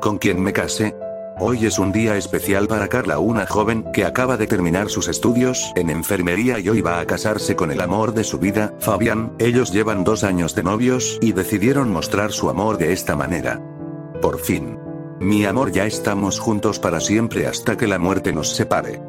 ¿Con quién me casé? Hoy es un día especial para Carla, una joven que acaba de terminar sus estudios en enfermería y hoy va a casarse con el amor de su vida, Fabián. Ellos llevan dos años de novios y decidieron mostrar su amor de esta manera. Por fin. Mi amor, ya estamos juntos para siempre hasta que la muerte nos separe.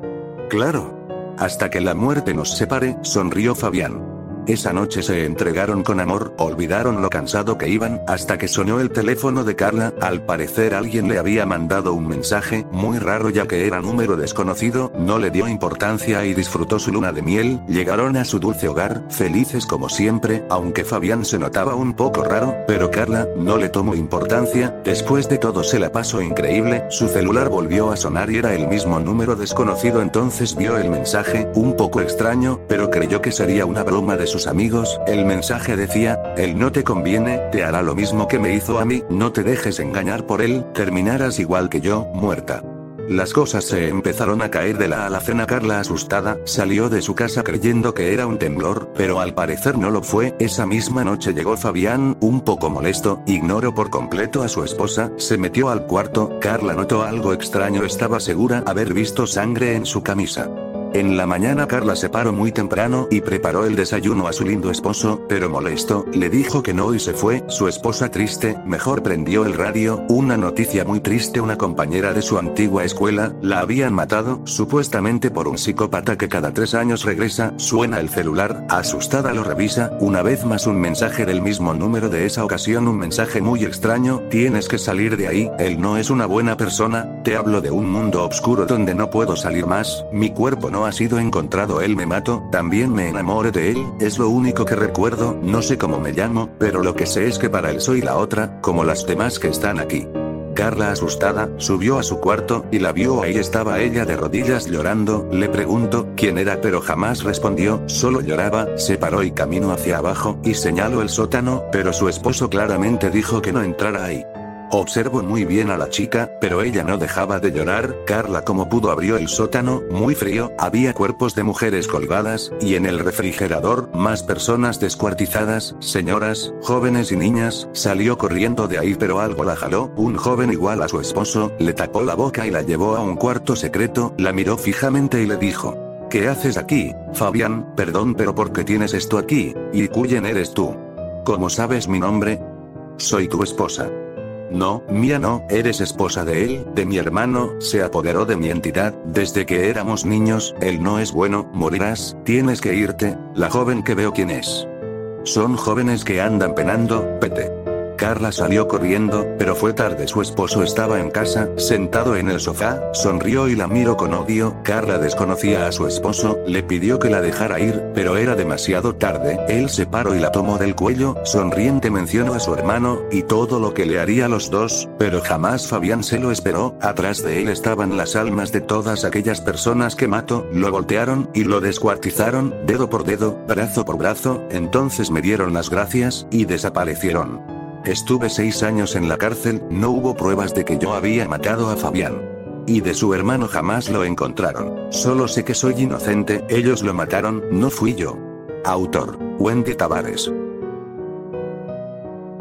Claro. Hasta que la muerte nos separe, sonrió Fabián. Esa noche se entregaron con amor, olvidaron lo cansado que iban, hasta que sonó el teléfono de Carla, al parecer alguien le había mandado un mensaje, muy raro ya que era número desconocido, no le dio importancia y disfrutó su luna de miel, llegaron a su dulce hogar, felices como siempre, aunque Fabián se notaba un poco raro, pero Carla, no le tomó importancia, después de todo se la pasó increíble, su celular volvió a sonar y era el mismo número desconocido entonces vio el mensaje, un poco extraño, pero creyó que sería una broma de sus amigos, el mensaje decía, él no te conviene, te hará lo mismo que me hizo a mí, no te dejes engañar por él, terminarás igual que yo, muerta. Las cosas se empezaron a caer de la alacena. Carla asustada, salió de su casa creyendo que era un temblor, pero al parecer no lo fue. Esa misma noche llegó Fabián, un poco molesto, ignoró por completo a su esposa, se metió al cuarto, Carla notó algo extraño, estaba segura haber visto sangre en su camisa. En la mañana Carla se paró muy temprano y preparó el desayuno a su lindo esposo, pero molesto, le dijo que no y se fue, su esposa triste, mejor prendió el radio, una noticia muy triste una compañera de su antigua escuela, la habían matado, supuestamente por un psicópata que cada tres años regresa, suena el celular, asustada lo revisa, una vez más un mensaje del mismo número de esa ocasión un mensaje muy extraño, tienes que salir de ahí, él no es una buena persona, te hablo de un mundo oscuro donde no puedo salir más, mi cuerpo no ha sido encontrado él me mato, también me enamoré de él, es lo único que recuerdo, no sé cómo me llamo, pero lo que sé es que para él soy la otra, como las demás que están aquí. Carla asustada, subió a su cuarto, y la vio ahí estaba ella de rodillas llorando, le preguntó, quién era pero jamás respondió, solo lloraba, se paró y caminó hacia abajo, y señaló el sótano, pero su esposo claramente dijo que no entrara ahí. Observo muy bien a la chica, pero ella no dejaba de llorar, Carla como pudo abrió el sótano, muy frío, había cuerpos de mujeres colgadas, y en el refrigerador, más personas descuartizadas, señoras, jóvenes y niñas, salió corriendo de ahí pero algo la jaló, un joven igual a su esposo, le tapó la boca y la llevó a un cuarto secreto, la miró fijamente y le dijo. ¿Qué haces aquí, Fabián? Perdón pero ¿por qué tienes esto aquí? ¿Y quién eres tú? ¿Cómo sabes mi nombre? Soy tu esposa. No, mía no, eres esposa de él, de mi hermano, se apoderó de mi entidad, desde que éramos niños, él no es bueno, morirás, tienes que irte, la joven que veo quién es. Son jóvenes que andan penando, pete. Carla salió corriendo, pero fue tarde. Su esposo estaba en casa, sentado en el sofá, sonrió y la miró con odio. Carla desconocía a su esposo, le pidió que la dejara ir, pero era demasiado tarde. Él se paró y la tomó del cuello, sonriente mencionó a su hermano, y todo lo que le haría los dos, pero jamás Fabián se lo esperó. Atrás de él estaban las almas de todas aquellas personas que mató, lo voltearon, y lo descuartizaron, dedo por dedo, brazo por brazo, entonces me dieron las gracias, y desaparecieron. Estuve seis años en la cárcel, no hubo pruebas de que yo había matado a Fabián. Y de su hermano jamás lo encontraron. Solo sé que soy inocente, ellos lo mataron, no fui yo. Autor, Wendy Tavares.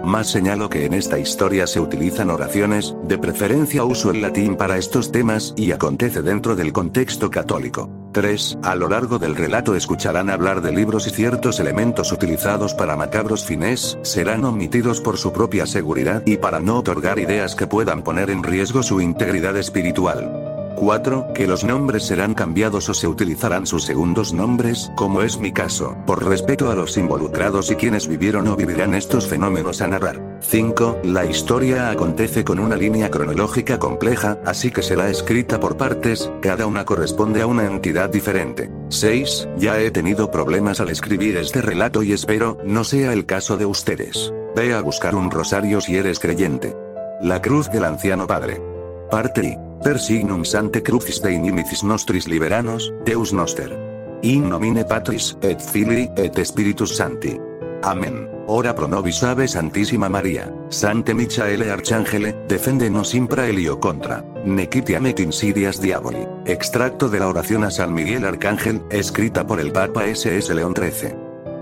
Más señalo que en esta historia se utilizan oraciones, de preferencia uso el latín para estos temas, y acontece dentro del contexto católico. 3. A lo largo del relato escucharán hablar de libros y ciertos elementos utilizados para macabros fines, serán omitidos por su propia seguridad y para no otorgar ideas que puedan poner en riesgo su integridad espiritual. 4. Que los nombres serán cambiados o se utilizarán sus segundos nombres, como es mi caso, por respeto a los involucrados y quienes vivieron o vivirán estos fenómenos a narrar. 5. La historia acontece con una línea cronológica compleja, así que será escrita por partes, cada una corresponde a una entidad diferente. 6. Ya he tenido problemas al escribir este relato y espero no sea el caso de ustedes. Ve a buscar un rosario si eres creyente. La cruz del anciano padre. Parte I. Per signum sante crucis de inimicis nostris liberanos, Deus noster. In nomine Patris, et Filii, et Spiritus Santi. Amén. Ora pro nobis ave Santísima María. Sante Michaele Arcángele, defendenos impra elio contra. Nequitiam et insidias diaboli. Extracto de la oración a San Miguel Arcángel, escrita por el Papa SS León XIII.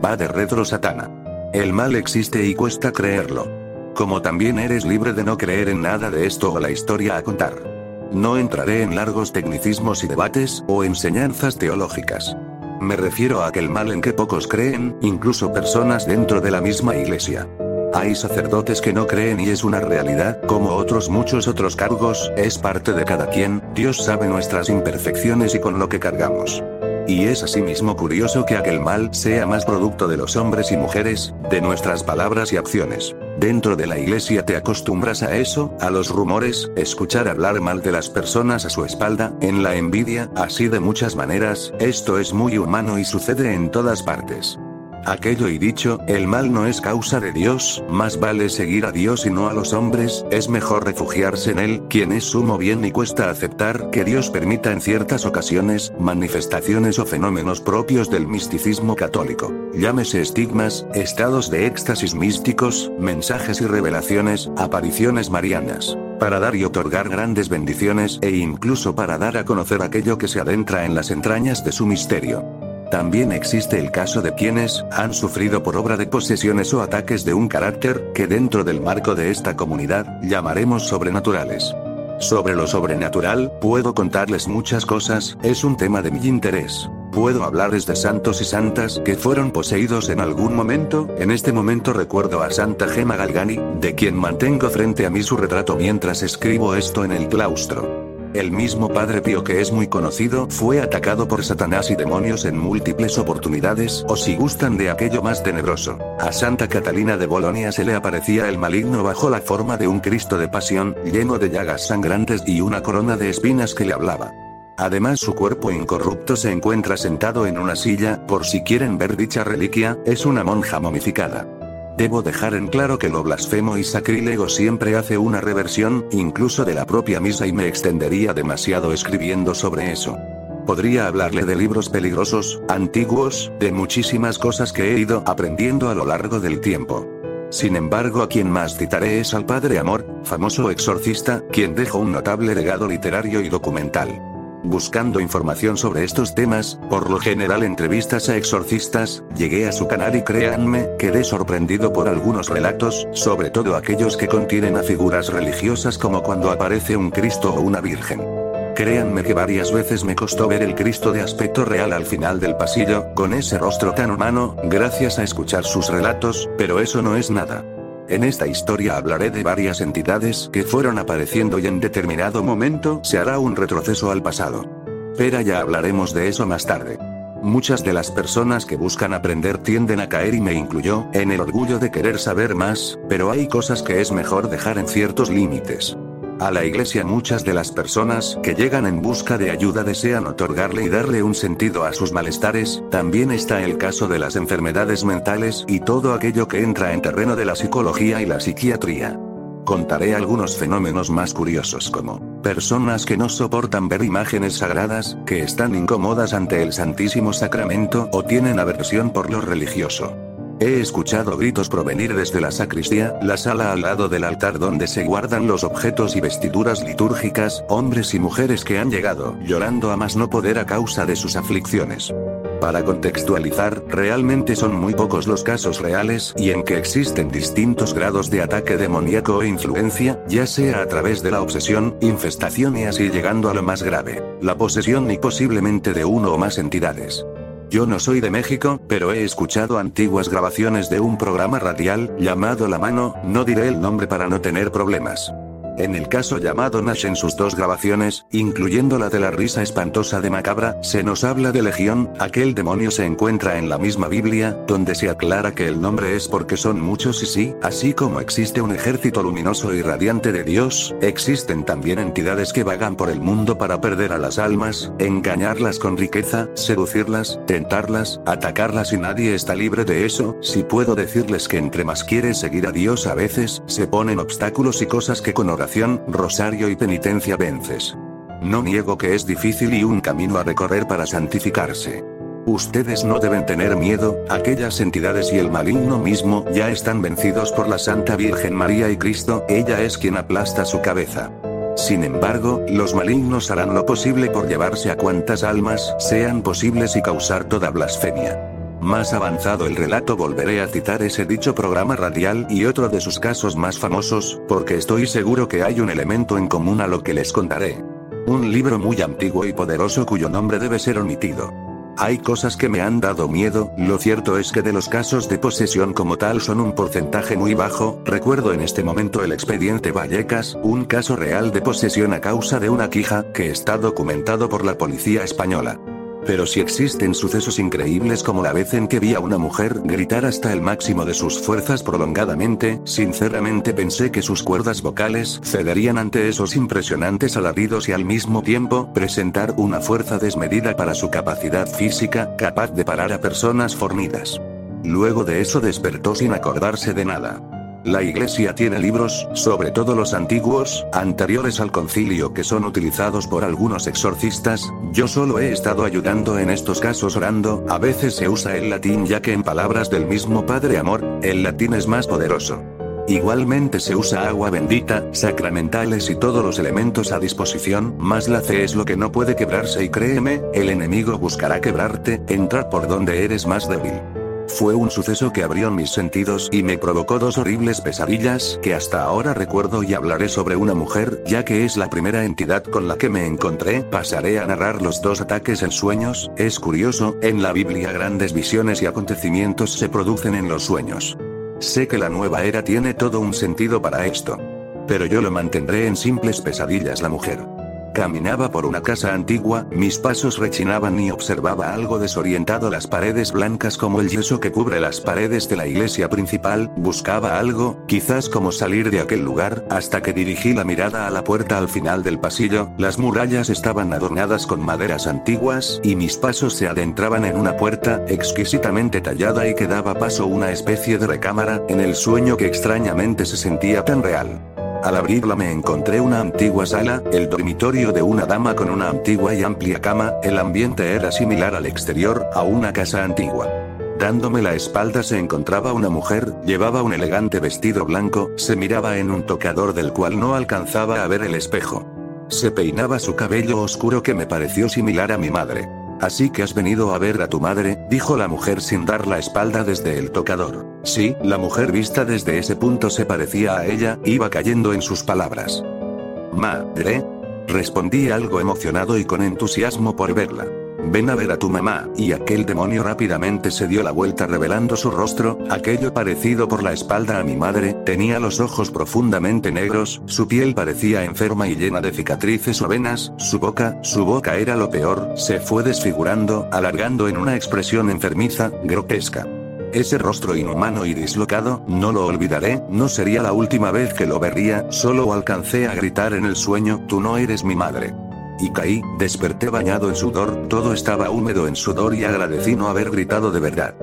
Va de retro satana. El mal existe y cuesta creerlo. como también eres libre de no creer en nada de esto o la historia a contar. No entraré en largos tecnicismos y debates, o enseñanzas teológicas. Me refiero a aquel mal en que pocos creen, incluso personas dentro de la misma iglesia. Hay sacerdotes que no creen y es una realidad, como otros muchos otros cargos, es parte de cada quien, Dios sabe nuestras imperfecciones y con lo que cargamos. Y es asimismo curioso que aquel mal sea más producto de los hombres y mujeres, de nuestras palabras y acciones. Dentro de la iglesia te acostumbras a eso, a los rumores, escuchar hablar mal de las personas a su espalda, en la envidia, así de muchas maneras, esto es muy humano y sucede en todas partes. Aquello y dicho, el mal no es causa de Dios, más vale seguir a Dios y no a los hombres, es mejor refugiarse en Él, quien es sumo bien y cuesta aceptar que Dios permita en ciertas ocasiones, manifestaciones o fenómenos propios del misticismo católico. Llámese estigmas, estados de éxtasis místicos, mensajes y revelaciones, apariciones marianas para dar y otorgar grandes bendiciones e incluso para dar a conocer aquello que se adentra en las entrañas de su misterio. También existe el caso de quienes han sufrido por obra de posesiones o ataques de un carácter que dentro del marco de esta comunidad llamaremos sobrenaturales. Sobre lo sobrenatural, puedo contarles muchas cosas, es un tema de mi interés. Puedo hablarles de santos y santas que fueron poseídos en algún momento, en este momento recuerdo a Santa Gema Galgani, de quien mantengo frente a mí su retrato mientras escribo esto en el claustro. El mismo Padre Pío que es muy conocido fue atacado por Satanás y demonios en múltiples oportunidades, o si gustan de aquello más tenebroso. A Santa Catalina de Bolonia se le aparecía el maligno bajo la forma de un Cristo de pasión, lleno de llagas sangrantes y una corona de espinas que le hablaba. Además su cuerpo incorrupto se encuentra sentado en una silla, por si quieren ver dicha reliquia, es una monja momificada. Debo dejar en claro que lo blasfemo y sacrílego siempre hace una reversión, incluso de la propia misa y me extendería demasiado escribiendo sobre eso. Podría hablarle de libros peligrosos, antiguos, de muchísimas cosas que he ido aprendiendo a lo largo del tiempo. Sin embargo, a quien más citaré es al Padre Amor, famoso exorcista, quien dejó un notable legado literario y documental. Buscando información sobre estos temas, por lo general entrevistas a exorcistas, llegué a su canal y créanme, quedé sorprendido por algunos relatos, sobre todo aquellos que contienen a figuras religiosas como cuando aparece un Cristo o una Virgen. Créanme que varias veces me costó ver el Cristo de aspecto real al final del pasillo, con ese rostro tan humano, gracias a escuchar sus relatos, pero eso no es nada. En esta historia hablaré de varias entidades que fueron apareciendo y en determinado momento se hará un retroceso al pasado. Pero ya hablaremos de eso más tarde. Muchas de las personas que buscan aprender tienden a caer y me incluyó, en el orgullo de querer saber más, pero hay cosas que es mejor dejar en ciertos límites. A la iglesia muchas de las personas que llegan en busca de ayuda desean otorgarle y darle un sentido a sus malestares, también está el caso de las enfermedades mentales y todo aquello que entra en terreno de la psicología y la psiquiatría. Contaré algunos fenómenos más curiosos como personas que no soportan ver imágenes sagradas, que están incómodas ante el Santísimo Sacramento o tienen aversión por lo religioso. He escuchado gritos provenir desde la sacristía, la sala al lado del altar donde se guardan los objetos y vestiduras litúrgicas, hombres y mujeres que han llegado llorando a más no poder a causa de sus aflicciones. Para contextualizar, realmente son muy pocos los casos reales y en que existen distintos grados de ataque demoníaco e influencia, ya sea a través de la obsesión, infestación y así llegando a lo más grave, la posesión y posiblemente de uno o más entidades. Yo no soy de México, pero he escuchado antiguas grabaciones de un programa radial, llamado La Mano, no diré el nombre para no tener problemas. En el caso llamado Nash en sus dos grabaciones, incluyendo la de la risa espantosa de Macabra, se nos habla de Legión, aquel demonio se encuentra en la misma Biblia, donde se aclara que el nombre es porque son muchos y sí, así como existe un ejército luminoso y radiante de Dios, existen también entidades que vagan por el mundo para perder a las almas, engañarlas con riqueza, seducirlas, tentarlas, atacarlas y nadie está libre de eso, si puedo decirles que entre más quieres seguir a Dios a veces, se ponen obstáculos y cosas que con oración rosario y penitencia vences. No niego que es difícil y un camino a recorrer para santificarse. Ustedes no deben tener miedo, aquellas entidades y el maligno mismo ya están vencidos por la Santa Virgen María y Cristo, ella es quien aplasta su cabeza. Sin embargo, los malignos harán lo posible por llevarse a cuantas almas sean posibles y causar toda blasfemia. Más avanzado el relato volveré a citar ese dicho programa radial y otro de sus casos más famosos, porque estoy seguro que hay un elemento en común a lo que les contaré. Un libro muy antiguo y poderoso cuyo nombre debe ser omitido. Hay cosas que me han dado miedo, lo cierto es que de los casos de posesión como tal son un porcentaje muy bajo, recuerdo en este momento el expediente Vallecas, un caso real de posesión a causa de una quija, que está documentado por la policía española. Pero si existen sucesos increíbles como la vez en que vi a una mujer gritar hasta el máximo de sus fuerzas prolongadamente, sinceramente pensé que sus cuerdas vocales cederían ante esos impresionantes alaridos y al mismo tiempo presentar una fuerza desmedida para su capacidad física, capaz de parar a personas fornidas. Luego de eso despertó sin acordarse de nada. La iglesia tiene libros, sobre todo los antiguos, anteriores al concilio que son utilizados por algunos exorcistas, yo solo he estado ayudando en estos casos orando, a veces se usa el latín ya que en palabras del mismo Padre Amor, el latín es más poderoso. Igualmente se usa agua bendita, sacramentales y todos los elementos a disposición, más la fe es lo que no puede quebrarse y créeme, el enemigo buscará quebrarte, entrar por donde eres más débil. Fue un suceso que abrió mis sentidos y me provocó dos horribles pesadillas que hasta ahora recuerdo y hablaré sobre una mujer, ya que es la primera entidad con la que me encontré, pasaré a narrar los dos ataques en sueños, es curioso, en la Biblia grandes visiones y acontecimientos se producen en los sueños. Sé que la nueva era tiene todo un sentido para esto. Pero yo lo mantendré en simples pesadillas la mujer. Caminaba por una casa antigua, mis pasos rechinaban y observaba algo desorientado las paredes blancas como el yeso que cubre las paredes de la iglesia principal, buscaba algo, quizás como salir de aquel lugar, hasta que dirigí la mirada a la puerta al final del pasillo, las murallas estaban adornadas con maderas antiguas, y mis pasos se adentraban en una puerta, exquisitamente tallada y que daba paso a una especie de recámara, en el sueño que extrañamente se sentía tan real. Al abrirla me encontré una antigua sala, el dormitorio de una dama con una antigua y amplia cama, el ambiente era similar al exterior, a una casa antigua. Dándome la espalda se encontraba una mujer, llevaba un elegante vestido blanco, se miraba en un tocador del cual no alcanzaba a ver el espejo. Se peinaba su cabello oscuro que me pareció similar a mi madre. Así que has venido a ver a tu madre, dijo la mujer sin dar la espalda desde el tocador. Sí, la mujer vista desde ese punto se parecía a ella, iba cayendo en sus palabras. Madre. Respondí algo emocionado y con entusiasmo por verla. Ven a ver a tu mamá, y aquel demonio rápidamente se dio la vuelta revelando su rostro, aquello parecido por la espalda a mi madre, tenía los ojos profundamente negros, su piel parecía enferma y llena de cicatrices o venas, su boca, su boca era lo peor, se fue desfigurando, alargando en una expresión enfermiza, grotesca. Ese rostro inhumano y dislocado, no lo olvidaré, no sería la última vez que lo vería, solo alcancé a gritar en el sueño, tú no eres mi madre. Y caí, desperté bañado en sudor, todo estaba húmedo en sudor y agradecí no haber gritado de verdad.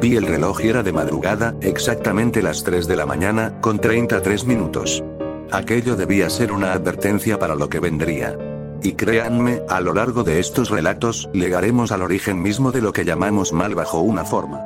Vi el reloj y era de madrugada, exactamente las 3 de la mañana, con 33 minutos. Aquello debía ser una advertencia para lo que vendría. Y créanme, a lo largo de estos relatos, llegaremos al origen mismo de lo que llamamos mal bajo una forma.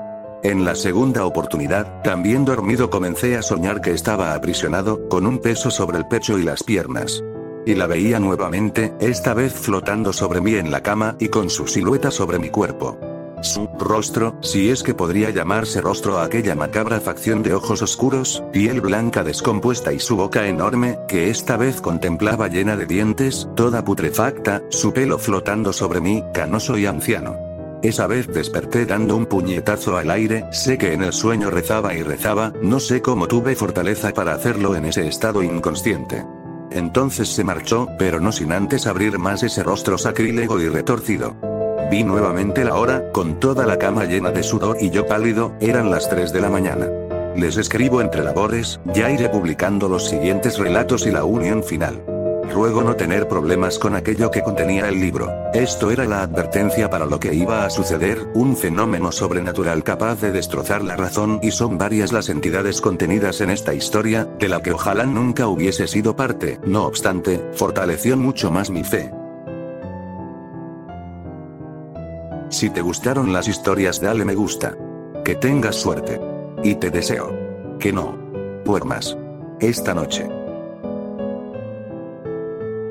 En la segunda oportunidad, también dormido comencé a soñar que estaba aprisionado, con un peso sobre el pecho y las piernas. Y la veía nuevamente, esta vez flotando sobre mí en la cama y con su silueta sobre mi cuerpo. Su rostro, si es que podría llamarse rostro a aquella macabra facción de ojos oscuros, piel blanca descompuesta y su boca enorme, que esta vez contemplaba llena de dientes, toda putrefacta, su pelo flotando sobre mí, canoso y anciano. Esa vez desperté dando un puñetazo al aire, sé que en el sueño rezaba y rezaba, no sé cómo tuve fortaleza para hacerlo en ese estado inconsciente. Entonces se marchó, pero no sin antes abrir más ese rostro sacrílego y retorcido. Vi nuevamente la hora, con toda la cama llena de sudor y yo pálido, eran las 3 de la mañana. Les escribo entre labores, ya iré publicando los siguientes relatos y la unión final. Ruego no tener problemas con aquello que contenía el libro. Esto era la advertencia para lo que iba a suceder, un fenómeno sobrenatural capaz de destrozar la razón y son varias las entidades contenidas en esta historia, de la que ojalá nunca hubiese sido parte, no obstante, fortaleció mucho más mi fe. Si te gustaron las historias dale me gusta. Que tengas suerte. Y te deseo. Que no. Puermas. Esta noche.